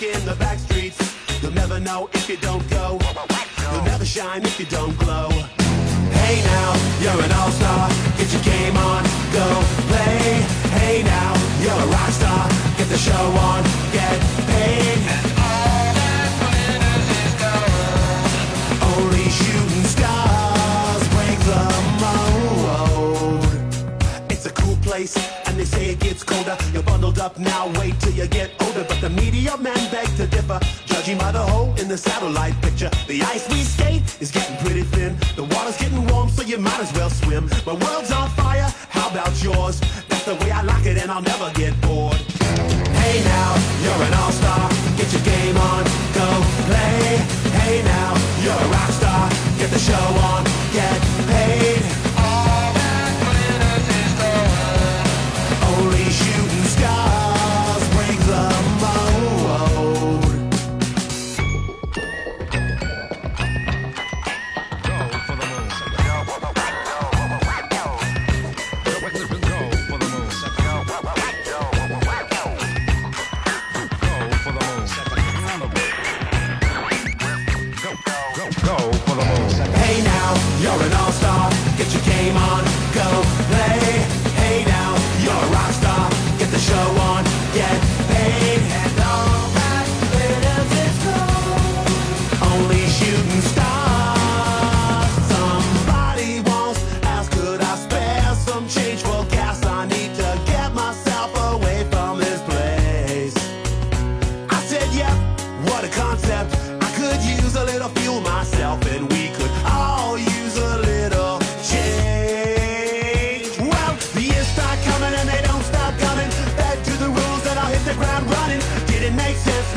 with taking the back streets? You'll never know if you don't go. You'll never shine if you don't glow. Hey now, you're an all-star. Get your game on, go play. Hey now, you're a rock star. Get the show on, get place, and they say it gets colder. You're bundled up now, wait till you get older. But the media men beg to differ, judging by the hole in the satellite picture. The ice we skate is getting pretty thin. The water's getting warm, so you might as well swim. My world's on fire, how about yours? That's the way I like it, and I'll never get bored. Hey now, game on,